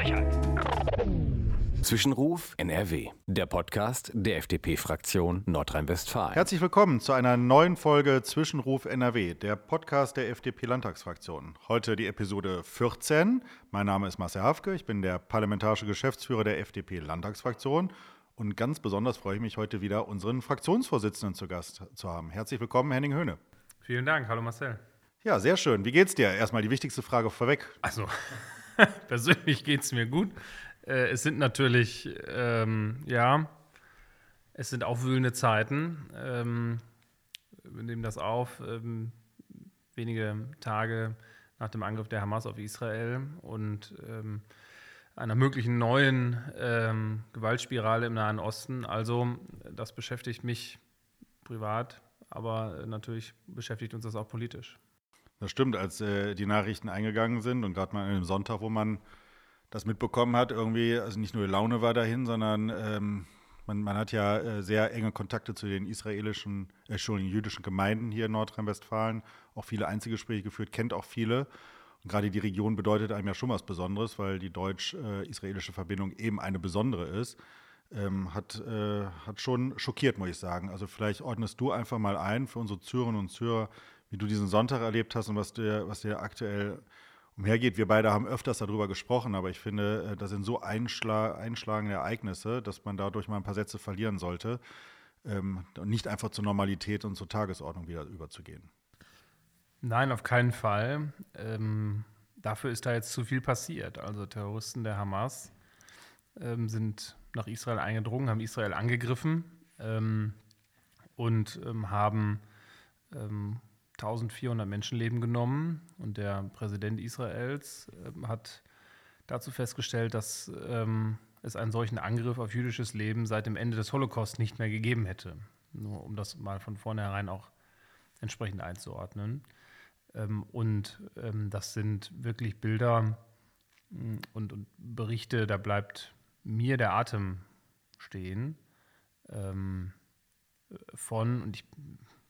Frechheit. Zwischenruf NRW, der Podcast der FDP-Fraktion Nordrhein-Westfalen. Herzlich willkommen zu einer neuen Folge Zwischenruf NRW, der Podcast der FDP-Landtagsfraktion. Heute die Episode 14. Mein Name ist Marcel Hafke, ich bin der parlamentarische Geschäftsführer der FDP-Landtagsfraktion. Und ganz besonders freue ich mich heute wieder, unseren Fraktionsvorsitzenden zu Gast zu haben. Herzlich willkommen, Henning Höhne. Vielen Dank, hallo Marcel. Ja, sehr schön. Wie geht's dir? Erstmal die wichtigste Frage vorweg. Also, persönlich geht es mir gut. Äh, es sind natürlich, ähm, ja, es sind aufwühlende Zeiten. Ähm, wir nehmen das auf, ähm, wenige Tage nach dem Angriff der Hamas auf Israel und ähm, einer möglichen neuen ähm, Gewaltspirale im Nahen Osten. Also, das beschäftigt mich privat, aber natürlich beschäftigt uns das auch politisch. Das stimmt, als äh, die Nachrichten eingegangen sind und gerade mal an einem Sonntag, wo man das mitbekommen hat, irgendwie, also nicht nur die Laune war dahin, sondern ähm, man, man, hat ja äh, sehr enge Kontakte zu den israelischen, äh, schon jüdischen Gemeinden hier in Nordrhein-Westfalen, auch viele Einzelgespräche geführt, kennt auch viele. Und gerade die Region bedeutet einem ja schon was Besonderes, weil die deutsch-israelische Verbindung eben eine besondere ist. Ähm, hat, äh, hat schon schockiert, muss ich sagen. Also vielleicht ordnest du einfach mal ein für unsere Zürerinnen und Zürer, wie du diesen Sonntag erlebt hast und was dir, was dir aktuell umhergeht. Wir beide haben öfters darüber gesprochen, aber ich finde, äh, das sind so einschla einschlagende Ereignisse, dass man dadurch mal ein paar Sätze verlieren sollte ähm, und nicht einfach zur Normalität und zur Tagesordnung wieder überzugehen. Nein, auf keinen Fall. Ähm, dafür ist da jetzt zu viel passiert. Also Terroristen der Hamas ähm, sind nach Israel eingedrungen, haben Israel angegriffen ähm, und ähm, haben ähm, 1400 Menschenleben genommen und der Präsident Israels äh, hat dazu festgestellt, dass ähm, es einen solchen Angriff auf jüdisches Leben seit dem Ende des Holocaust nicht mehr gegeben hätte. Nur um das mal von vornherein auch entsprechend einzuordnen. Ähm, und ähm, das sind wirklich Bilder mm, und, und, Berichte, da bleibt mir der Atem stehen ähm, von, und ich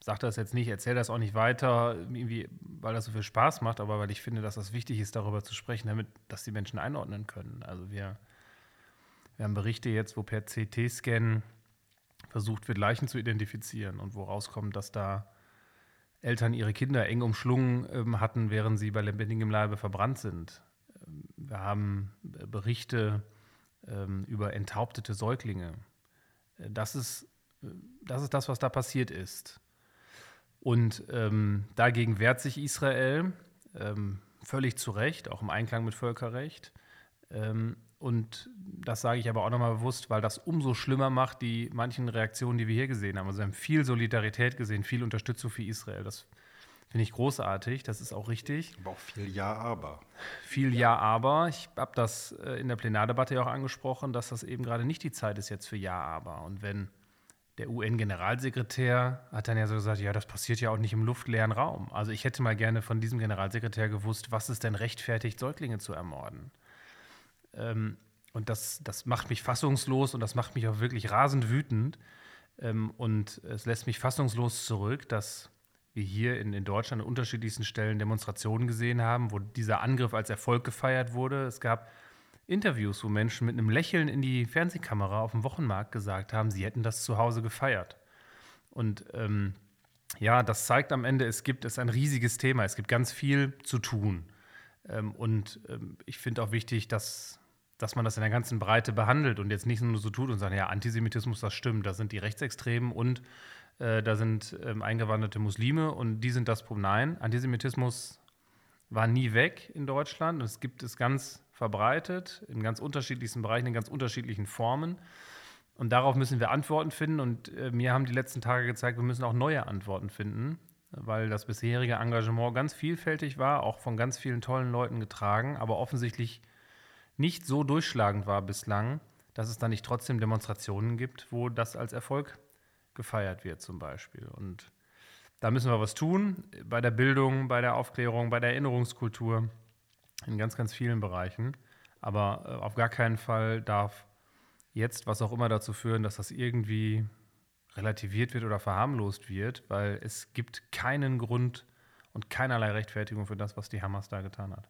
sage das jetzt nicht, erzähle das auch nicht weiter, weil das so viel Spaß macht, aber weil ich finde, dass das wichtig ist, darüber zu sprechen, damit dass die Menschen einordnen können. Also wir, wir haben Berichte jetzt, wo per CT-Scan versucht wird, Leichen zu identifizieren und wo rauskommt, dass da Eltern ihre Kinder eng umschlungen ähm, hatten, während sie bei lebendigem Leibe verbrannt sind. Ähm, wir haben äh, Berichte ähm, über enthauptete Säuglinge. Äh, das ist, äh, das ist das, was da passiert ist. Und ähm, dagegen wehrt sich Israel ähm, völlig zu Recht, auch im Einklang mit Völkerrecht. Ähm, und das sage ich aber auch nochmal bewusst, weil das umso schlimmer macht, die manchen Reaktionen, die wir hier gesehen haben. Also wir haben viel Solidarität gesehen, viel Unterstützung für Israel. Das finde ich großartig, das ist auch richtig. Aber auch viel Ja, aber. Viel Ja, aber. Ich habe das äh, in der Plenardebatte ja auch angesprochen, dass das eben gerade nicht die Zeit ist jetzt für Ja, aber. Und wenn der UN-Generalsekretär hat dann ja so gesagt, ja, das passiert ja auch nicht im luftleeren Raum. Also ich hätte mal gerne von diesem Generalsekretär gewusst, was es denn rechtfertigt, Säuglinge zu ermorden. Ähm, und das, das macht mich fassungslos und das macht mich auch wirklich rasend wütend. Ähm, und es lässt mich fassungslos zurück, dass wir hier in, in Deutschland an unterschiedlichsten Stellen Demonstrationen gesehen haben, wo dieser Angriff als Erfolg gefeiert wurde. Es gab Interviews, wo Menschen mit einem Lächeln in die Fernsehkamera auf dem Wochenmarkt gesagt haben, sie hätten das zu Hause gefeiert. Und ähm, ja, das zeigt am Ende, es gibt es ein riesiges Thema, es gibt ganz viel zu tun. Ähm, und ähm, ich finde auch wichtig, dass, dass man das in der ganzen Breite behandelt und jetzt nicht nur so tut und sagt, ja, Antisemitismus, das stimmt, da sind die Rechtsextremen und äh, da sind ähm, eingewanderte Muslime und die sind das Problem. Nein, Antisemitismus war nie weg in Deutschland. Es gibt es ganz verbreitet, in ganz unterschiedlichsten Bereichen, in ganz unterschiedlichen Formen. Und darauf müssen wir Antworten finden. Und äh, mir haben die letzten Tage gezeigt, wir müssen auch neue Antworten finden, weil das bisherige Engagement ganz vielfältig war, auch von ganz vielen tollen Leuten getragen, aber offensichtlich nicht so durchschlagend war bislang, dass es da nicht trotzdem Demonstrationen gibt, wo das als Erfolg gefeiert wird zum Beispiel. Und da müssen wir was tun, bei der Bildung, bei der Aufklärung, bei der Erinnerungskultur in ganz, ganz vielen Bereichen. Aber äh, auf gar keinen Fall darf jetzt was auch immer dazu führen, dass das irgendwie relativiert wird oder verharmlost wird, weil es gibt keinen Grund und keinerlei Rechtfertigung für das, was die Hamas da getan hat.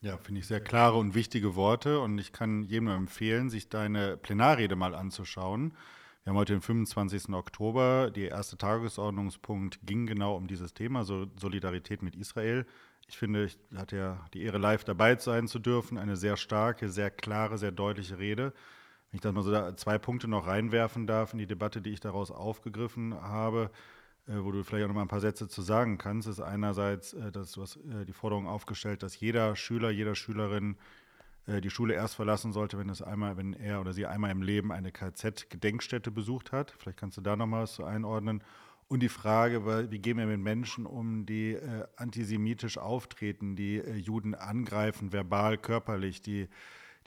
Ja, finde ich sehr klare und wichtige Worte und ich kann jedem nur empfehlen, sich deine Plenarrede mal anzuschauen. Wir haben heute den 25. Oktober. Der erste Tagesordnungspunkt ging genau um dieses Thema, so Solidarität mit Israel. Ich finde, ich hatte ja die Ehre, live dabei sein zu dürfen. Eine sehr starke, sehr klare, sehr deutliche Rede. Wenn ich da mal so zwei Punkte noch reinwerfen darf in die Debatte, die ich daraus aufgegriffen habe, äh, wo du vielleicht auch noch mal ein paar Sätze zu sagen kannst, ist einerseits, äh, dass du hast äh, die Forderung aufgestellt, dass jeder Schüler, jeder Schülerin die Schule erst verlassen sollte, wenn es einmal, wenn er oder sie einmal im Leben eine KZ-Gedenkstätte besucht hat. Vielleicht kannst du da noch mal was zu einordnen. Und die Frage, wie gehen wir mit Menschen um, die äh, antisemitisch auftreten, die äh, Juden angreifen, verbal, körperlich, die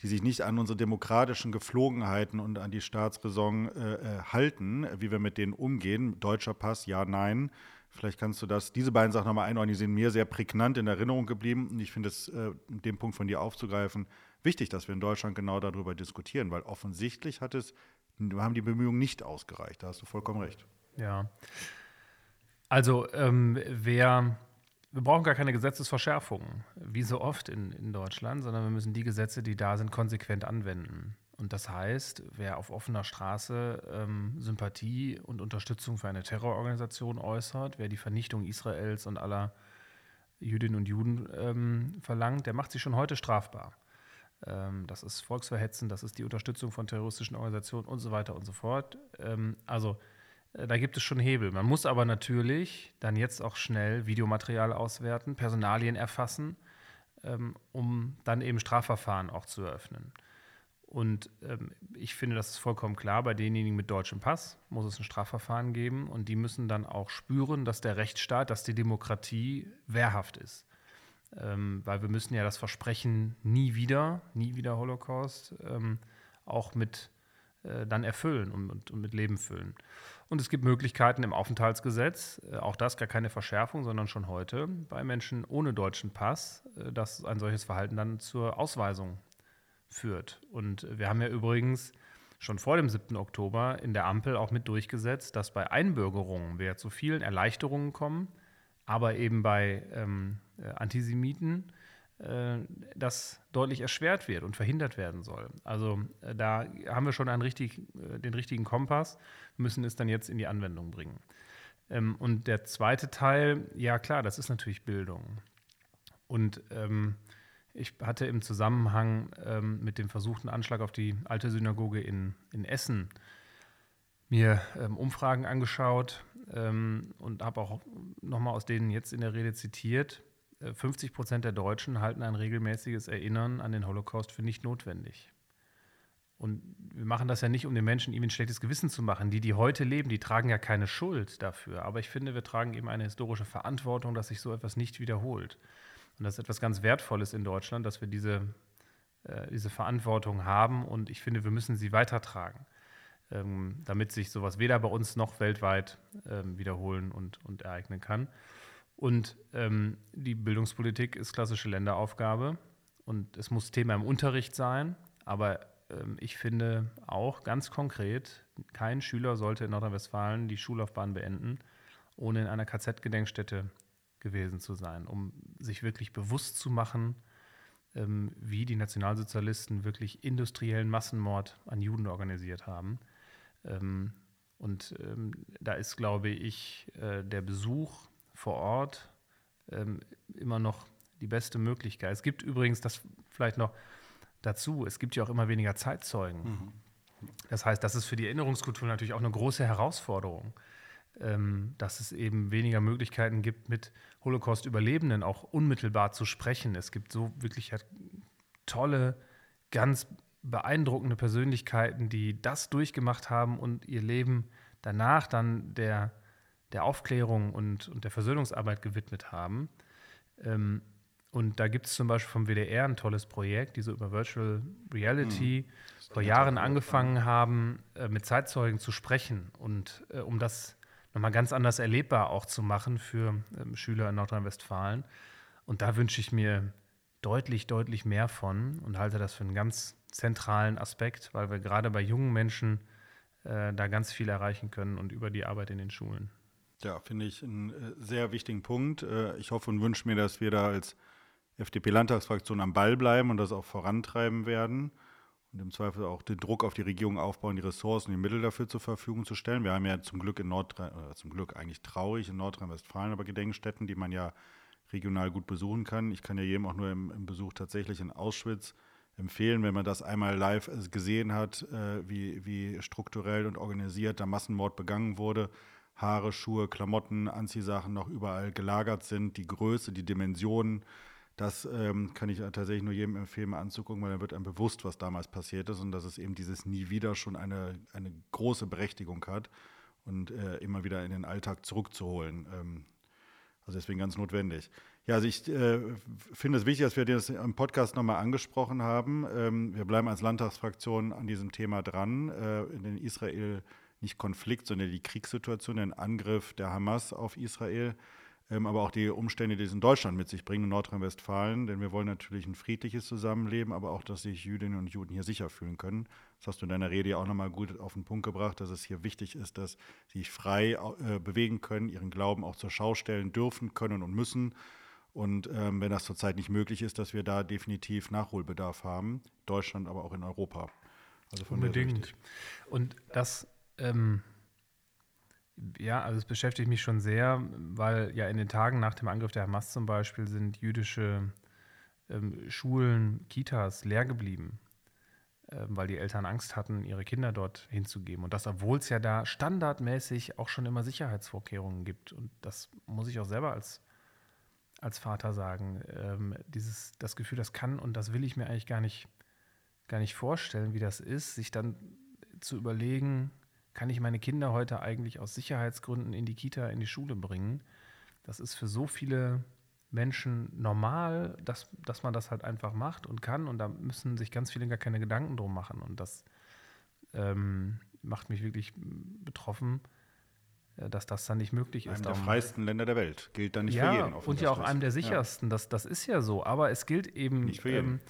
die sich nicht an unsere demokratischen Geflogenheiten und an die Staatsräson äh, äh, halten, wie wir mit denen umgehen. Deutscher Pass, ja, nein. Vielleicht kannst du das, diese beiden Sachen nochmal einordnen, die sind mir sehr prägnant in Erinnerung geblieben. Und ich finde es, äh, den Punkt von dir aufzugreifen, wichtig, dass wir in Deutschland genau darüber diskutieren, weil offensichtlich hat es, haben die Bemühungen nicht ausgereicht. Da hast du vollkommen recht. Ja. Also, ähm, wer wir brauchen gar keine Gesetzesverschärfungen, wie so oft in, in Deutschland, sondern wir müssen die Gesetze, die da sind, konsequent anwenden. Und das heißt, wer auf offener Straße ähm, Sympathie und Unterstützung für eine Terrororganisation äußert, wer die Vernichtung Israels und aller Jüdinnen und Juden ähm, verlangt, der macht sich schon heute strafbar. Ähm, das ist Volksverhetzen, das ist die Unterstützung von terroristischen Organisationen und so weiter und so fort. Ähm, also da gibt es schon Hebel. Man muss aber natürlich dann jetzt auch schnell Videomaterial auswerten, Personalien erfassen, ähm, um dann eben Strafverfahren auch zu eröffnen. Und ähm, ich finde, das ist vollkommen klar, bei denjenigen mit deutschem Pass muss es ein Strafverfahren geben und die müssen dann auch spüren, dass der Rechtsstaat, dass die Demokratie wehrhaft ist. Ähm, weil wir müssen ja das Versprechen nie wieder, nie wieder Holocaust, auch mit äh, dann erfüllen und, und, mit Leben füllen. Und es gibt Möglichkeiten im Aufenthaltsgesetz, äh, auch das gar keine Verschärfung, sondern schon heute, bei Menschen ohne deutschen Pass, äh, dass ein solches Verhalten dann zur Ausweisung führt. Und wir haben ja übrigens schon vor dem 7. Oktober in der Ampel auch mit durchgesetzt, dass bei Einbürgerungen wir zu vielen Erleichterungen kommen, aber eben bei ähm, äh, Antisemiten das deutlich erschwert wird und verhindert werden soll. Also äh, da haben wir schon richtig, äh, den richtigen Kompass, müssen es dann jetzt in die Anwendung bringen. Ähm, und der zweite Teil, ja klar, das ist natürlich Bildung. Und ähm, ich hatte im Zusammenhang ähm, mit dem versuchten Anschlag auf die alte Synagoge in, in Essen mir ähm, Umfragen angeschaut ähm, und habe auch nochmal aus denen jetzt in der Rede zitiert. 50 Prozent der Deutschen halten ein regelmäßiges Erinnern an den Holocaust für nicht notwendig. Und wir machen das ja nicht, um den Menschen ihm ein schlechtes Gewissen zu machen. Die, die heute leben, die tragen ja keine Schuld dafür. Aber ich finde, wir tragen eben eine historische Verantwortung, dass sich so etwas nicht wiederholt. Und das ist etwas ganz Wertvolles in Deutschland, dass wir diese, äh, diese Verantwortung haben. Und ich finde, wir müssen sie weitertragen, ähm, damit sich sowas weder bei uns noch weltweit ähm, wiederholen und, und ereignen kann. Und ähm, die Bildungspolitik ist klassische Länderaufgabe und es muss Thema im Unterricht sein. Aber ähm, ich finde auch ganz konkret, kein Schüler sollte in Nordrhein-Westfalen die Schullaufbahn beenden, ohne in einer KZ-Gedenkstätte gewesen zu sein, um sich wirklich bewusst zu machen, ähm, wie die Nationalsozialisten wirklich industriellen Massenmord an Juden organisiert haben. Ähm, und ähm, da ist, glaube ich, äh, der Besuch vor Ort ähm, immer noch die beste Möglichkeit. Es gibt übrigens das vielleicht noch dazu, es gibt ja auch immer weniger Zeitzeugen. Mhm. Das heißt, das ist für die Erinnerungskultur natürlich auch eine große Herausforderung, ähm, dass es eben weniger Möglichkeiten gibt, mit Holocaust-Überlebenden auch unmittelbar zu sprechen. Es gibt so wirklich halt tolle, ganz beeindruckende Persönlichkeiten, die das durchgemacht haben und ihr Leben danach dann der der Aufklärung und, und der Versöhnungsarbeit gewidmet haben. Ähm, und da gibt es zum Beispiel vom WDR ein tolles Projekt, die so über Virtual Reality mhm. vor Jahren angefangen haben, äh, mit Zeitzeugen zu sprechen und äh, um das nochmal ganz anders erlebbar auch zu machen für ähm, Schüler in Nordrhein-Westfalen. Und da wünsche ich mir deutlich, deutlich mehr von und halte das für einen ganz zentralen Aspekt, weil wir gerade bei jungen Menschen äh, da ganz viel erreichen können und über die Arbeit in den Schulen. Ja, finde ich einen äh, sehr wichtigen Punkt. Äh, ich hoffe und wünsche mir, dass wir da als FDP-Landtagsfraktion am Ball bleiben und das auch vorantreiben werden und im Zweifel auch den Druck auf die Regierung aufbauen, die Ressourcen, die Mittel dafür zur Verfügung zu stellen. Wir haben ja zum Glück in Nordrhein, zum Glück eigentlich traurig in Nordrhein-Westfalen, aber Gedenkstätten, die man ja regional gut besuchen kann. Ich kann ja jedem auch nur im, im Besuch tatsächlich in Auschwitz empfehlen, wenn man das einmal live äh, gesehen hat, wie, wie strukturell und organisiert da Massenmord begangen wurde. Haare, Schuhe, Klamotten, Anziehsachen noch überall gelagert sind, die Größe, die Dimensionen, das ähm, kann ich tatsächlich nur jedem empfehlen, mal anzugucken, weil dann wird einem bewusst, was damals passiert ist und dass es eben dieses Nie wieder schon eine, eine große Berechtigung hat und äh, immer wieder in den Alltag zurückzuholen. Ähm, also deswegen ganz notwendig. Ja, also ich äh, finde es wichtig, dass wir das im Podcast nochmal angesprochen haben. Ähm, wir bleiben als Landtagsfraktion an diesem Thema dran. Äh, in den Israel nicht Konflikt, sondern die Kriegssituation, den Angriff der Hamas auf Israel ähm, aber auch die Umstände, die es in Deutschland mit sich bringen, in Nordrhein-Westfalen. Denn wir wollen natürlich ein friedliches Zusammenleben, aber auch, dass sich Jüdinnen und Juden hier sicher fühlen können. Das hast du in deiner Rede ja auch nochmal gut auf den Punkt gebracht, dass es hier wichtig ist, dass sie sich frei äh, bewegen können, ihren Glauben auch zur Schau stellen dürfen, können und müssen. Und ähm, wenn das zurzeit nicht möglich ist, dass wir da definitiv Nachholbedarf haben, Deutschland, aber auch in Europa. Also Unbedingt. Und das ähm ja, also es beschäftigt mich schon sehr, weil ja in den Tagen nach dem Angriff der Hamas zum Beispiel sind jüdische ähm, Schulen, Kitas leer geblieben, ähm, weil die Eltern Angst hatten, ihre Kinder dort hinzugeben. Und das, obwohl es ja da standardmäßig auch schon immer Sicherheitsvorkehrungen gibt. Und das muss ich auch selber als, als Vater sagen. Ähm, dieses, das Gefühl, das kann und das will ich mir eigentlich gar nicht, gar nicht vorstellen, wie das ist, sich dann zu überlegen, kann ich meine Kinder heute eigentlich aus Sicherheitsgründen in die Kita, in die Schule bringen? Das ist für so viele Menschen normal, dass, dass man das halt einfach macht und kann. Und da müssen sich ganz viele gar keine Gedanken drum machen. Und das ähm, macht mich wirklich betroffen, äh, dass das dann nicht möglich ist. Einem der freiesten Länder der Welt. Gilt dann nicht ja, für jeden. Und ja auch einem der sichersten. Ja. Das, das ist ja so. Aber es gilt eben nicht für jeden.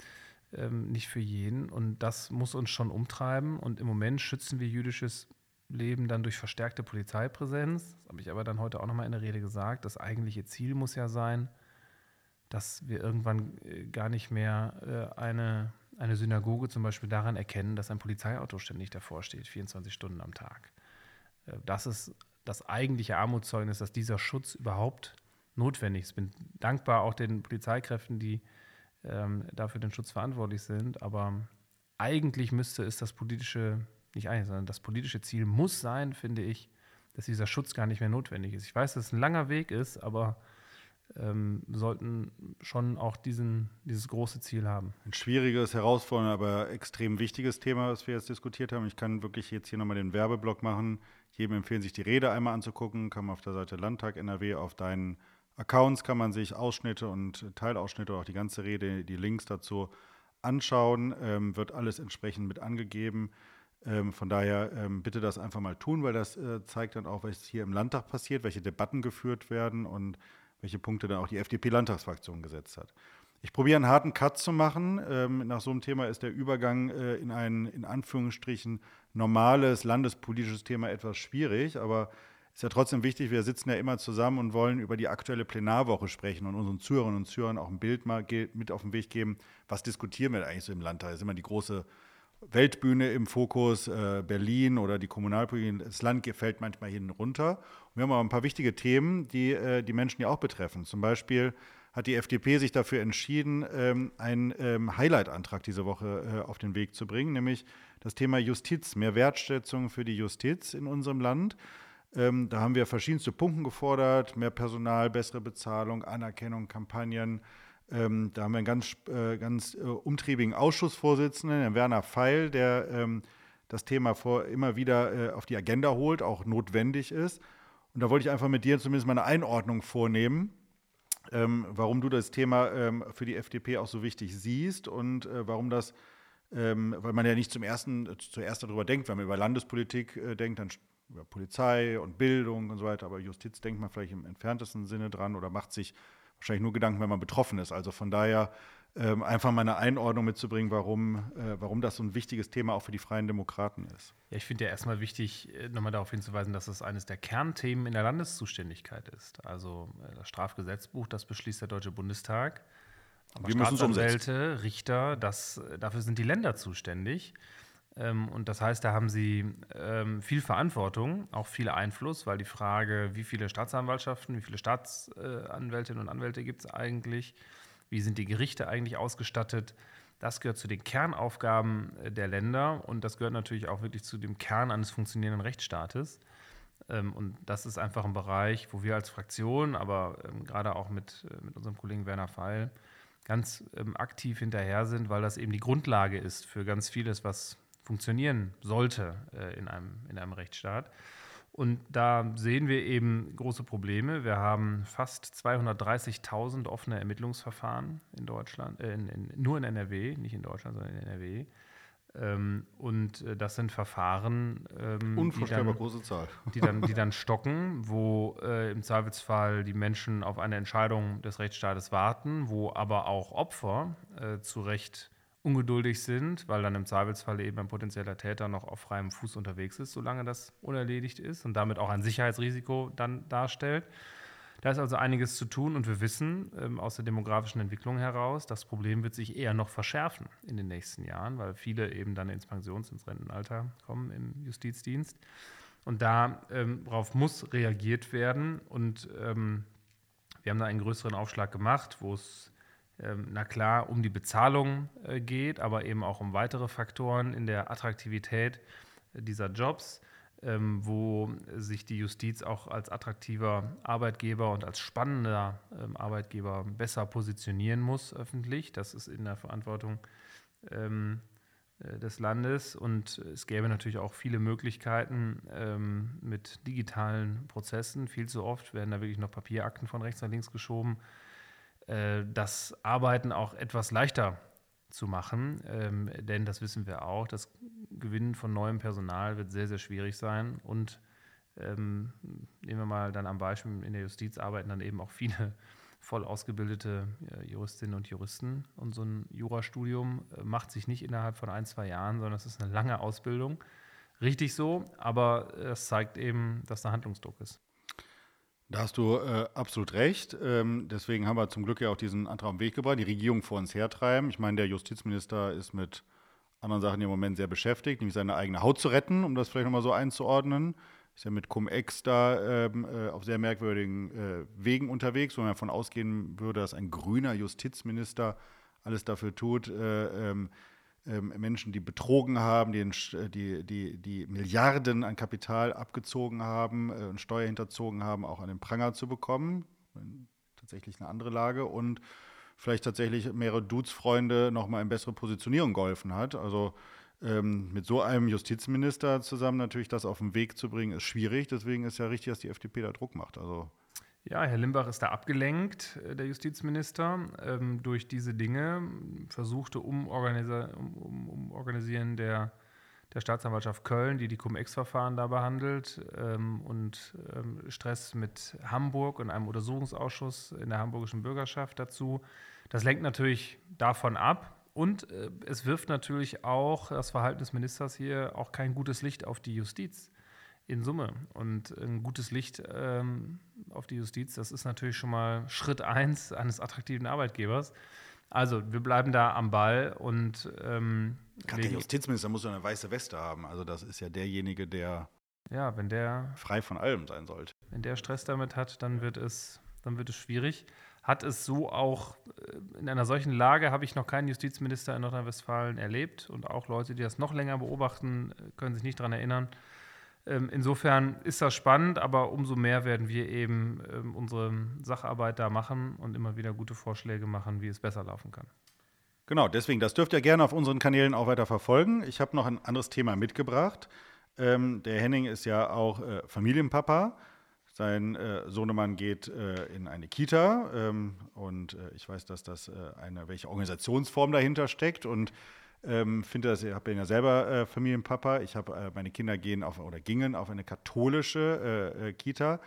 Ähm, ähm, nicht für jeden. Und das muss uns schon umtreiben. Und im Moment schützen wir jüdisches Leben dann durch verstärkte Polizeipräsenz. Das habe ich aber dann heute auch nochmal in der Rede gesagt. Das eigentliche Ziel muss ja sein, dass wir irgendwann äh, gar nicht mehr äh, eine, eine Synagoge zum Beispiel daran erkennen, dass ein Polizeiauto ständig davor steht, 24 Stunden am Tag. Äh, das ist das eigentliche Armutszeugnis, dass dieser Schutz überhaupt notwendig ist. Ich bin dankbar auch den Polizeikräften, die ähm, dafür den Schutz verantwortlich sind. Aber eigentlich müsste es das politische nicht eigentlich, sondern das politische Ziel muss sein, finde ich, dass dieser Schutz gar nicht mehr notwendig ist. Ich weiß, dass es ein langer Weg ist, aber ähm, sollten schon auch diesen, dieses große Ziel haben. Ein schwieriges, herausforderndes, aber extrem wichtiges Thema, was wir jetzt diskutiert haben. Ich kann wirklich jetzt hier nochmal den Werbeblock machen. Jedem empfehlen, sich die Rede einmal anzugucken. Kann man auf der Seite Landtag NRW auf deinen Accounts kann man sich Ausschnitte und Teilausschnitte oder auch die ganze Rede, die Links dazu anschauen. Ähm, wird alles entsprechend mit angegeben. Ähm, von daher ähm, bitte das einfach mal tun, weil das äh, zeigt dann auch, was hier im Landtag passiert, welche Debatten geführt werden und welche Punkte dann auch die FDP-Landtagsfraktion gesetzt hat. Ich probiere einen harten Cut zu machen. Ähm, nach so einem Thema ist der Übergang äh, in ein in Anführungsstrichen normales landespolitisches Thema etwas schwierig, aber ist ja trotzdem wichtig, wir sitzen ja immer zusammen und wollen über die aktuelle Plenarwoche sprechen und unseren Zuhörerinnen und Zuhörern auch ein Bild mal mit auf den Weg geben, was diskutieren wir eigentlich so im Landtag. Das ist immer die große Weltbühne im Fokus, äh, Berlin oder die Kommunalpolitik, das Land fällt manchmal hinten runter. Und wir haben aber ein paar wichtige Themen, die äh, die Menschen ja auch betreffen. Zum Beispiel hat die FDP sich dafür entschieden, ähm, einen ähm, Highlight-Antrag diese Woche äh, auf den Weg zu bringen, nämlich das Thema Justiz, mehr Wertschätzung für die Justiz in unserem Land. Ähm, da haben wir verschiedenste Punkte gefordert, mehr Personal, bessere Bezahlung, Anerkennung, Kampagnen, ähm, da haben wir einen ganz, äh, ganz äh, umtriebigen Ausschussvorsitzenden, Herrn Werner Feil, der ähm, das Thema vor, immer wieder äh, auf die Agenda holt, auch notwendig ist. Und da wollte ich einfach mit dir zumindest mal eine Einordnung vornehmen, ähm, warum du das Thema ähm, für die FDP auch so wichtig siehst und äh, warum das, ähm, weil man ja nicht zum ersten, äh, zuerst darüber denkt, wenn man über Landespolitik äh, denkt, dann über Polizei und Bildung und so weiter, aber Justiz denkt man vielleicht im entferntesten Sinne dran oder macht sich wahrscheinlich nur Gedanken, wenn man betroffen ist. Also von daher ähm, einfach mal eine Einordnung mitzubringen, warum, äh, warum das so ein wichtiges Thema auch für die Freien Demokraten ist. Ja, ich finde ja erstmal wichtig, äh, nochmal darauf hinzuweisen, dass es eines der Kernthemen in der Landeszuständigkeit ist. Also äh, das Strafgesetzbuch, das beschließt der Deutsche Bundestag. Aber Staatsanwälte, Richter, das, dafür sind die Länder zuständig. Ähm, und das heißt, da haben sie ähm, viel Verantwortung, auch viel Einfluss, weil die Frage, wie viele Staatsanwaltschaften, wie viele Staatsanwältinnen und Anwälte gibt es eigentlich, wie sind die Gerichte eigentlich ausgestattet, das gehört zu den Kernaufgaben äh, der Länder und das gehört natürlich auch wirklich zu dem Kern eines funktionierenden Rechtsstaates. Ähm, und das ist einfach ein Bereich, wo wir als Fraktion, aber gerade auch mit, äh, mit unserem Kollegen Werner Feil, ganz aktiv hinterher sind, weil das eben die Grundlage ist für ganz vieles, was funktionieren sollte äh, in, einem, in einem Rechtsstaat. Und da sehen wir eben große Probleme. Wir haben fast 230.000 offene Ermittlungsverfahren in Deutschland, äh, in, in, nur in NRW, nicht in Deutschland, sondern in NRW. Ähm, und äh, das sind Verfahren, ähm, Unvorstellbar die, dann, große Zahl. Die, dann, die dann stocken, wo äh, im Zweifelsfall die Menschen auf eine Entscheidung des Rechtsstaates warten, wo aber auch Opfer äh, zu Recht ungeduldig sind, weil dann im Zweifelsfall eben ein potenzieller Täter noch auf freiem Fuß unterwegs ist, solange das unerledigt ist und damit auch ein Sicherheitsrisiko dann darstellt. Da ist also einiges zu tun und wir wissen ähm, aus der demografischen Entwicklung heraus, das Problem wird sich eher noch verschärfen in den nächsten Jahren, weil viele eben dann ins Pensions-, ins Rentenalter kommen im Justizdienst. Und darauf ähm, muss reagiert werden und ähm, wir haben da einen größeren Aufschlag gemacht, wo es na klar, um die Bezahlung äh, geht, aber eben auch um weitere Faktoren in der Attraktivität äh, dieser Jobs, ähm, wo sich die Justiz auch als attraktiver Arbeitgeber und als spannender ähm, Arbeitgeber besser positionieren muss öffentlich. Das ist in der Verantwortung äh, des Landes und es gäbe natürlich auch viele Möglichkeiten mit digitalen Prozessen. Viel zu oft werden da wirklich noch Papierakten von rechts nach links geschoben äh, das Arbeiten auch etwas leichter zu machen. Ähm, denn das wissen wir auch, das Gewinnen von neuem Personal wird sehr, sehr schwierig sein. Und ähm, nehmen wir mal dann am Beispiel, in der Justiz arbeiten dann eben auch viele voll ausgebildete äh, Juristinnen und Juristen. Und so ein Jurastudium äh, macht sich nicht innerhalb von ein, zwei Jahren, sondern es ist eine lange Ausbildung. Richtig so, aber es zeigt eben, dass da Handlungsdruck ist. Da hast du äh, absolut recht. Ähm, deswegen haben wir zum Glück ja auch diesen Antrag am Weg gebracht, die Regierung vor uns hertreiben. Ich meine, der Justizminister ist mit anderen Sachen im Moment sehr beschäftigt, nämlich seine eigene Haut zu retten, um das vielleicht nochmal so einzuordnen. Ist ja mit Cum-Ex da ähm, äh, auf sehr merkwürdigen äh, Wegen unterwegs, wo man davon ausgehen würde, dass ein grüner Justizminister alles dafür tut, äh, ähm, ähm, Menschen, die betrogen haben, die, äh, die, die, die, Milliarden an Kapital abgezogen haben äh, und Steuer hinterzogen haben, auch an den Pranger zu bekommen. Tatsächlich eine andere Lage und vielleicht tatsächlich mehrere Dudes-Freunde nochmal in bessere Positionierung geholfen hat. Also ähm, mit so einem Justizminister zusammen natürlich das auf den Weg zu bringen, ist schwierig. Deswegen ist ja richtig, dass die FDP da Druck macht. Also ja, Herr Limbach ist da abgelenkt, äh, der Justizminister, ähm, durch diese Dinge, versuchte Umorganisieren um, um, um der, der Staatsanwaltschaft Köln, die die Cum-Ex-Verfahren da behandelt, ähm, und ähm, Stress mit Hamburg und einem Untersuchungsausschuss in der hamburgischen Bürgerschaft dazu. Das lenkt natürlich davon ab und äh, es wirft natürlich auch das Verhalten des Ministers hier auch kein gutes Licht auf die Justiz in Summe. Und ein gutes Licht ähm, auf die Justiz, das ist natürlich schon mal Schritt eins eines attraktiven Arbeitgebers. Also, wir bleiben da am Ball und. Ähm, der Justizminister muss ja eine weiße Weste haben. Also, das ist ja derjenige, der. Ja, wenn der. Frei von allem sein sollte. Wenn der Stress damit hat, dann wird es, dann wird es schwierig. Hat es so auch, äh, in einer solchen Lage habe ich noch keinen Justizminister in Nordrhein-Westfalen erlebt und auch Leute, die das noch länger beobachten, können sich nicht daran erinnern. Ähm, insofern ist das spannend, aber umso mehr werden wir eben ähm, unsere Sacharbeit da machen und immer wieder gute Vorschläge machen, wie es besser laufen kann. Genau, deswegen, das dürft ihr gerne auf unseren Kanälen auch weiter verfolgen. Ich habe noch ein anderes Thema mitgebracht. Ähm, der Henning ist ja auch äh, Familienpapa. Sein äh, Sohnemann geht äh, in eine Kita ähm, und äh, ich weiß, dass das äh, eine, welche Organisationsform dahinter steckt und ähm, finde das, ich habe ja selber äh, Familienpapa. Ich habe äh, meine Kinder gehen auf oder gingen auf eine katholische äh, äh, Kita.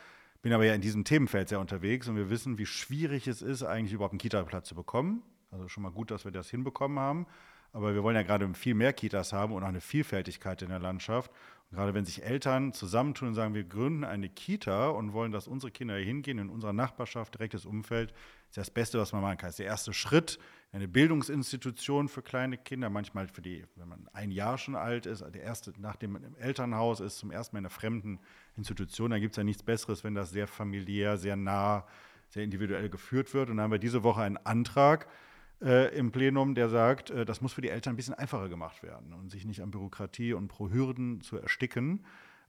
Bin aber ja in diesem Themenfeld sehr unterwegs und wir wissen, wie schwierig es ist, eigentlich überhaupt einen Kita-Platz zu bekommen. Also schon mal gut, dass wir das hinbekommen haben. Aber wir wollen ja gerade viel mehr Kitas haben und auch eine Vielfältigkeit in der Landschaft. Gerade wenn sich Eltern zusammentun und sagen, wir gründen eine Kita und wollen, dass unsere Kinder hingehen, in unserer Nachbarschaft, direktes Umfeld, ist das Beste, was man machen kann. Das ist der erste Schritt, eine Bildungsinstitution für kleine Kinder, manchmal für die, wenn man ein Jahr schon alt ist, der erste nach dem Elternhaus ist, zum ersten Mal in einer fremden Institution. Da gibt es ja nichts Besseres, wenn das sehr familiär, sehr nah, sehr individuell geführt wird. Und da haben wir diese Woche einen Antrag, äh, im Plenum, der sagt, äh, das muss für die Eltern ein bisschen einfacher gemacht werden und sich nicht an Bürokratie und pro Hürden zu ersticken.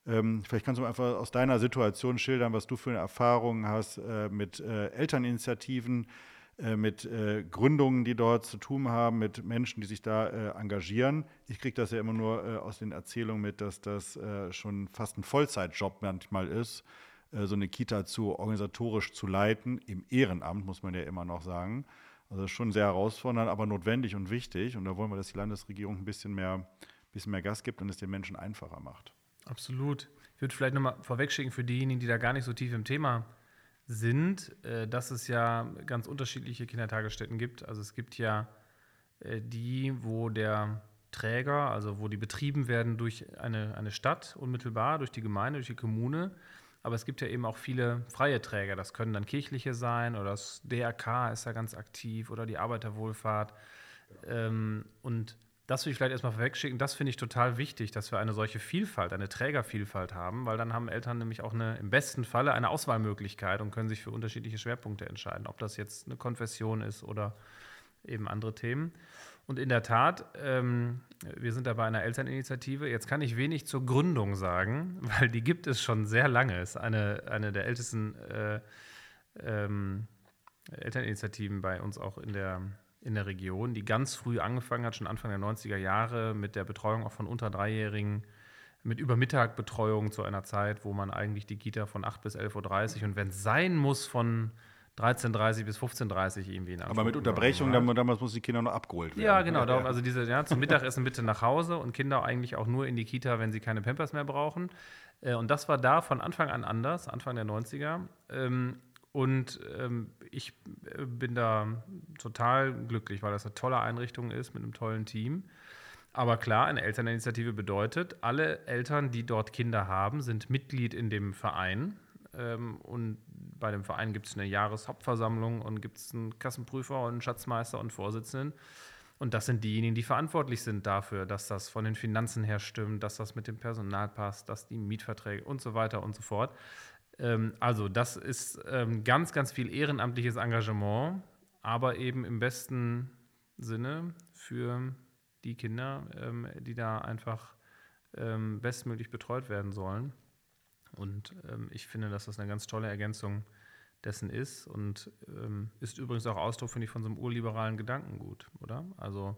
Ähm, vielleicht kannst du einfach aus deiner Situation schildern, was du für eine Erfahrung hast äh, mit äh, Elterninitiativen, äh, mit äh, Gründungen, die dort zu tun haben, mit Menschen, die sich da engagieren. Ich kriege das ja immer nur aus den Erzählungen mit, dass das schon fast ein Vollzeitjob manchmal ist, so eine Kita zu organisatorisch zu leiten, im Ehrenamt, muss man ja immer noch sagen. Also schon sehr herausfordernd, aber notwendig und wichtig. Und da wollen wir, dass die Landesregierung ein bisschen mehr, bisschen mehr Gas gibt und es den Menschen einfacher macht. Absolut. Ich würde vielleicht nochmal vorwegschicken für diejenigen, die da gar nicht so tief im Thema sind, äh, dass es ja ganz unterschiedliche Kindertagesstätten gibt. Also es gibt ja äh, die, wo der Träger, also wo die betrieben werden durch eine, eine Stadt unmittelbar, durch die Gemeinde, durch die Kommune. Aber es gibt ja eben auch viele freie Träger. Das können dann kirchliche sein oder das DRK ist da ganz aktiv oder die Arbeiterwohlfahrt. Ähm, und das will ich vielleicht erstmal vorwegschicken. Das finde ich total wichtig, dass wir eine solche Vielfalt, eine Trägervielfalt haben, weil dann haben Eltern nämlich auch eine, im besten Falle eine Auswahlmöglichkeit und können sich für unterschiedliche Schwerpunkte entscheiden, ob das jetzt eine Konfession ist oder eben andere Themen. Und in der Tat, ähm, wir sind da bei einer Elterninitiative. Jetzt kann ich wenig zur Gründung sagen, weil die gibt es schon sehr lange. Es ist eine, eine der ältesten äh, ähm, Elterninitiativen bei uns auch in der, in der Region, die ganz früh angefangen hat, schon Anfang der 90er Jahre, mit der Betreuung auch von unter Dreijährigen, mit Übermittagbetreuung zu einer Zeit, wo man eigentlich die Kita von 8 bis 11.30 Uhr und wenn es sein muss, von 13.30 bis 15.30 irgendwie in Aber mit Unterbrechung, dann, damals mussten die Kinder noch abgeholt werden. Ja, genau. Darum, also diese, ja, zum Mittagessen bitte nach Hause und Kinder eigentlich auch nur in die Kita, wenn sie keine Pampers mehr brauchen. Äh, und das war da von Anfang an anders, Anfang der 90er. Ähm, und ähm, ich äh, bin da total glücklich, weil das eine tolle Einrichtung ist mit einem tollen Team. Aber klar, eine Elterninitiative bedeutet, alle Eltern, die dort Kinder haben, sind Mitglied in dem Verein. Ähm, und bei dem Verein gibt es eine Jahreshauptversammlung und gibt es einen Kassenprüfer und einen Schatzmeister und Vorsitzenden. Und das sind diejenigen, die verantwortlich sind dafür, dass das von den Finanzen her stimmt, dass das mit dem Personal passt, dass die Mietverträge und so weiter und so fort. Ähm, also das ist ähm, ganz, ganz viel ehrenamtliches Engagement, aber eben im besten Sinne für die Kinder, ähm, die da einfach ähm, bestmöglich betreut werden sollen. Und ähm, ich finde, dass das eine ganz tolle Ergänzung dessen ist und ähm, ist übrigens auch Ausdruck, finde ich, von so einem urliberalen Gedankengut, oder? Also,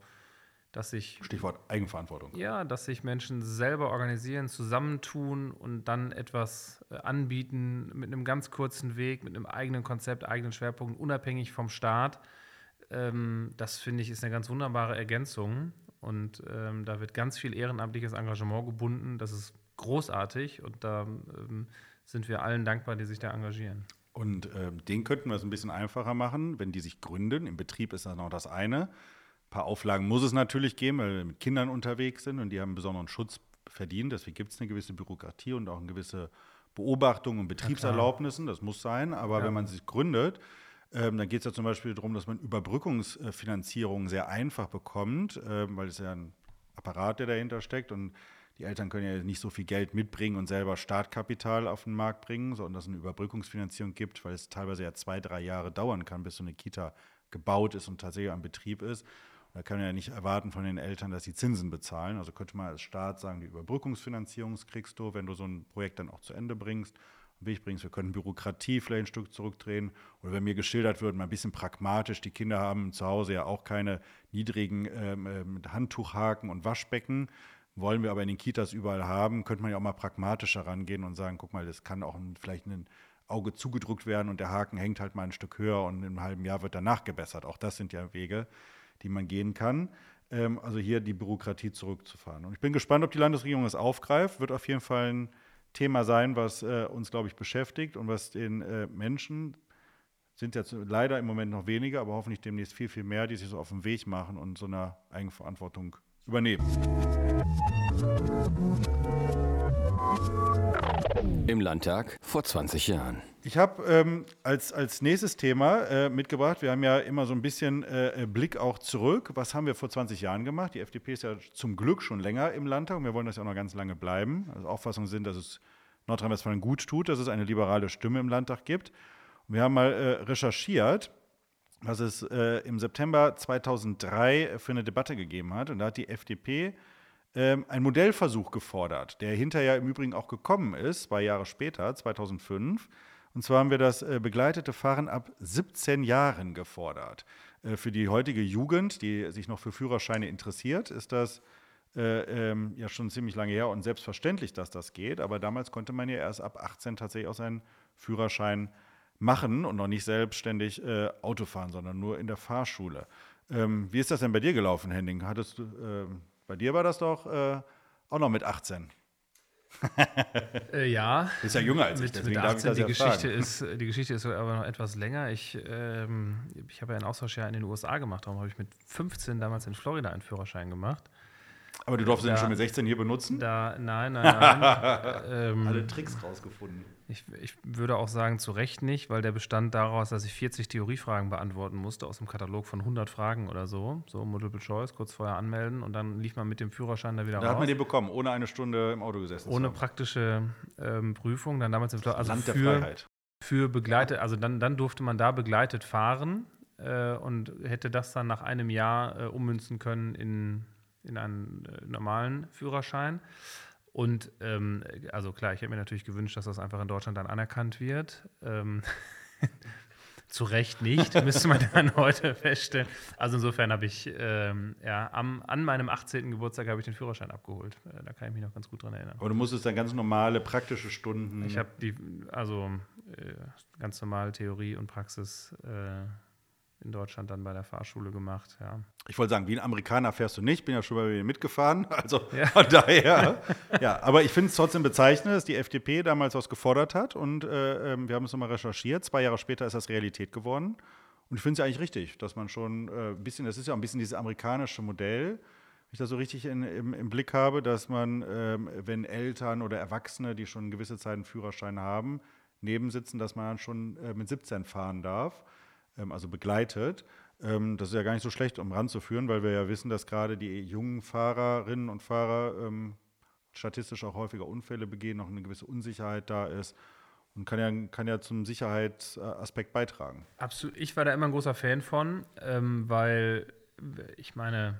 dass sich. Stichwort Eigenverantwortung. Ja, dass sich Menschen selber organisieren, zusammentun und dann etwas äh, anbieten mit einem ganz kurzen Weg, mit einem eigenen Konzept, eigenen Schwerpunkten, unabhängig vom Staat. Ähm, das finde ich ist eine ganz wunderbare Ergänzung. Und ähm, da wird ganz viel ehrenamtliches Engagement gebunden. Das ist großartig und da ähm, sind wir allen dankbar, die sich da engagieren. Und äh, den könnten wir es ein bisschen einfacher machen, wenn die sich gründen. Im Betrieb ist das noch das eine. Ein paar Auflagen muss es natürlich geben, weil wir mit Kindern unterwegs sind und die haben einen besonderen Schutz verdient. Deswegen gibt es eine gewisse Bürokratie und auch eine gewisse Beobachtung und Betriebserlaubnissen. Das muss sein. Aber ja. wenn man sich gründet, ähm, dann geht es ja zum Beispiel darum, dass man Überbrückungsfinanzierung sehr einfach bekommt, äh, weil es ja ein Apparat, der dahinter steckt. Und die Eltern können ja nicht so viel Geld mitbringen und selber Startkapital auf den Markt bringen, sondern dass es eine Überbrückungsfinanzierung gibt, weil es teilweise ja zwei, drei Jahre dauern kann, bis so eine Kita gebaut ist und tatsächlich am Betrieb ist. Da kann man ja nicht erwarten von den Eltern, dass sie Zinsen bezahlen. Also könnte man als Staat sagen, die Überbrückungsfinanzierung kriegst du, wenn du so ein Projekt dann auch zu Ende bringst Weg bringst. Wir können Bürokratie vielleicht ein Stück zurückdrehen. Oder wenn mir geschildert wird, mal ein bisschen pragmatisch, die Kinder haben zu Hause ja auch keine niedrigen ähm, äh, Handtuchhaken und Waschbecken wollen wir aber in den Kitas überall haben, könnte man ja auch mal pragmatischer rangehen und sagen, guck mal, das kann auch ein, vielleicht ein Auge zugedrückt werden und der Haken hängt halt mal ein Stück höher und in einem halben Jahr wird danach gebessert. Auch das sind ja Wege, die man gehen kann. Ähm, also hier die Bürokratie zurückzufahren. Und ich bin gespannt, ob die Landesregierung das aufgreift. Wird auf jeden Fall ein Thema sein, was äh, uns, glaube ich, beschäftigt und was den äh, Menschen sind jetzt leider im Moment noch weniger, aber hoffentlich demnächst viel, viel mehr, die sich so auf den Weg machen und so eine Eigenverantwortung übernehmen. Im Landtag vor 20 Jahren. Ich habe ähm, als, als nächstes Thema äh, mitgebracht, wir haben ja immer so ein bisschen äh, Blick auch zurück. Was haben wir vor 20 Jahren gemacht? Die FDP ist ja zum Glück schon länger im Landtag und wir wollen das ja auch noch ganz lange bleiben. Also Auffassung sind, dass es Nordrhein-Westfalen gut tut, dass es eine liberale Stimme im Landtag gibt. Und wir haben mal äh, recherchiert, was es äh, im September 2003 für eine Debatte gegeben hat. Und da hat die FDP ähm, einen Modellversuch gefordert, der hinterher im Übrigen auch gekommen ist, zwei Jahre später, 2005. Und zwar haben wir das äh, begleitete Fahren ab 17 Jahren gefordert. Äh, für die heutige Jugend, die sich noch für Führerscheine interessiert, ist das äh, ähm, ja schon ziemlich lange her und selbstverständlich, dass das geht. Aber damals konnte man ja erst ab 18 tatsächlich auch seinen Führerschein machen und noch nicht selbstständig äh, Auto fahren, sondern nur in der Fahrschule. Ähm, wie ist das denn bei dir gelaufen, Henning? Hattest du, ähm, bei dir war das doch äh, auch noch mit 18. äh, ja. Ist ja jünger als mit, ich, deswegen mit 18, darf ich das die Geschichte fragen. ist Die Geschichte ist aber noch etwas länger. Ich, ähm, ich habe ja ein Austauschjahr in den USA gemacht. Darum habe ich mit 15 damals in Florida einen Führerschein gemacht. Aber du durftest ihn schon mit 16 hier benutzen? Da, nein, nein, nein. ähm, Alle Tricks rausgefunden. Ich, ich würde auch sagen, zu Recht nicht, weil der bestand daraus, dass ich 40 Theoriefragen beantworten musste aus dem Katalog von 100 Fragen oder so. So Multiple Choice, kurz vorher anmelden und dann lief man mit dem Führerschein da wieder Da hat raus. man den bekommen, ohne eine Stunde im Auto gesessen ohne praktische ähm, Prüfung, dann damals in Florida. Also Land der für, Freiheit. für begleitet, also dann, dann durfte man da begleitet fahren äh, und hätte das dann nach einem Jahr äh, ummünzen können in, in einen äh, normalen Führerschein. Und ähm, also klar, ich hätte mir natürlich gewünscht, dass das einfach in Deutschland dann anerkannt wird. Ähm, zu Recht nicht, müsste man dann heute feststellen. Also insofern habe ich ähm, ja, am, an meinem 18. Geburtstag habe ich den Führerschein abgeholt. Äh, da kann ich mich noch ganz gut dran erinnern. Aber du musstest dann ganz normale praktische Stunden. Ich habe die, also äh, ganz normal Theorie und Praxis äh, in Deutschland dann bei der Fahrschule gemacht, ja. Ich wollte sagen, wie ein Amerikaner fährst du nicht, bin ja schon bei mir mitgefahren. Also Ja. von daher. ja, aber ich finde es trotzdem bezeichnend, dass die FDP damals was gefordert hat und äh, ähm, wir haben es nochmal recherchiert. Zwei Jahre später ist das Realität geworden. Und ich finde es ja eigentlich richtig, dass man schon äh, ein bisschen, das ist ja auch ein bisschen dieses amerikanische Modell, wenn ich das so richtig in, im, im Blick habe, dass man, ähm, wenn Eltern oder Erwachsene, die schon eine gewisse Zeit einen Führerschein haben, nebensitzen, dass man dann schon äh, mit 17 fahren darf, also begleitet. Ähm, das ist ja gar nicht so schlecht, um ranzuführen, weil wir ja wissen, dass gerade die jungen Fahrerinnen und Fahrer ähm, statistisch auch häufiger Unfälle begehen, noch eine gewisse Unsicherheit da ist und kann ja, kann ja zum Sicherheitsaspekt beitragen. Absolut. Ich war da immer ein großer Fan von, ähm, weil ich meine,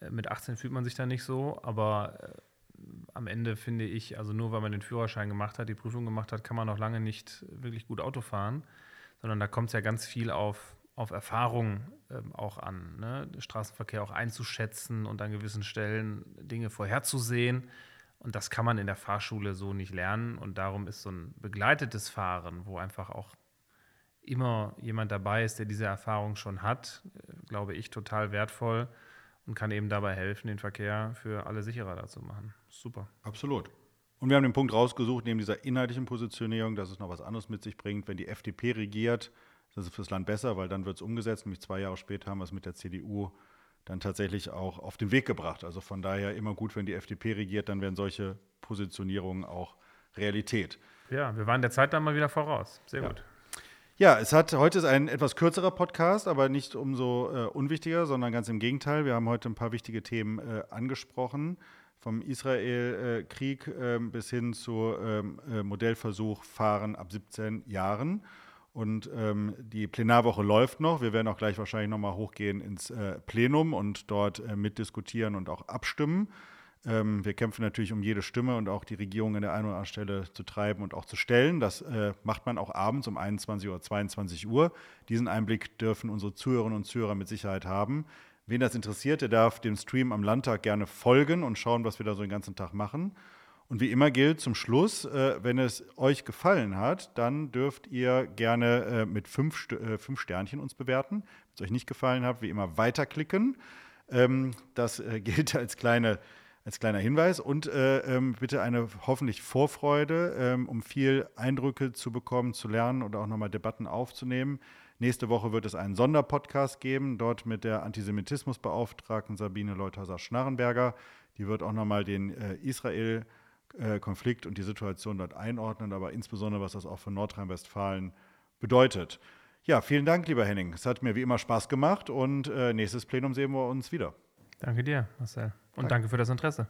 äh, mit 18 fühlt man sich da nicht so, aber äh, am Ende finde ich, also nur weil man den Führerschein gemacht hat, die Prüfung gemacht hat, kann man noch lange nicht wirklich gut Auto fahren, sondern da kommt es ja ganz viel auf, auf Erfahrung ähm, auch an, ne? Straßenverkehr auch einzuschätzen und an gewissen Stellen Dinge vorherzusehen. Und das kann man in der Fahrschule so nicht lernen. Und darum ist so ein begleitetes Fahren, wo einfach auch immer jemand dabei ist, der diese Erfahrung schon hat, äh, glaube ich, total wertvoll und kann eben dabei helfen, den Verkehr für alle sicherer dazu machen. Super. Absolut. Und wir haben den Punkt rausgesucht, neben dieser inhaltlichen Positionierung, dass es noch was anderes mit sich bringt. Wenn die FDP regiert, das ist fürs Land besser, weil dann wird es umgesetzt. Nämlich zwei Jahre später haben wir es mit der CDU dann tatsächlich auch auf den Weg gebracht. Also von daher immer gut, wenn die FDP regiert, dann werden solche Positionierungen auch Realität. Ja, wir waren der Zeit dann mal wieder voraus. Sehr Ja. gut. Ja, es hat heute ist ein etwas kürzerer Podcast, aber nicht umso äh, unwichtiger, sondern ganz im Gegenteil. Wir haben heute ein paar wichtige Themen äh, angesprochen, vom Israel-Krieg äh, bis hin zu ähm, äh, Modellversuch Fahren ab 17 Jahren. Und ähm, die Plenarwoche läuft noch. Wir werden auch gleich wahrscheinlich nochmal hochgehen ins äh, Plenum und dort äh, mitdiskutieren und auch abstimmen. Ähm, wir kämpfen natürlich um jede Stimme und auch die Regierung an der einen oder anderen Stelle zu treiben und auch zu stellen. Das äh, macht man auch abends um 21 oder 22 Uhr. Diesen Einblick dürfen unsere Zuhörerinnen und Zuhörer mit Sicherheit haben. Wen das interessiert, der darf dem Stream am Landtag gerne folgen und schauen, was wir da so den ganzen Tag machen. Und wie immer gilt zum Schluss, äh, wenn es euch gefallen hat, dann dürft ihr gerne äh, mit fünf, St äh, fünf Sternchen uns bewerten. Wenn es euch nicht gefallen hat, wie immer weiterklicken. Ähm, das äh, gilt als, kleine, als kleiner Hinweis. Und äh, ähm, bitte eine hoffentlich Vorfreude, ähm, um viel Eindrücke zu bekommen, zu lernen oder auch nochmal Debatten aufzunehmen. Nächste Woche wird es einen Sonderpodcast geben, dort mit der Antisemitismusbeauftragten Sabine Leuthauser-Schnarrenberger. Die wird auch nochmal den äh, Israel- äh, und die Situation dort einordnen, aber insbesondere, was das auch für Nordrhein-Westfalen bedeutet. Ja, vielen Dank, lieber Henning. Es hat mir wie immer Spaß gemacht und äh, nächstes Plenum sehen wir uns wieder. Danke dir, Marcel. Und danke, danke für das Interesse.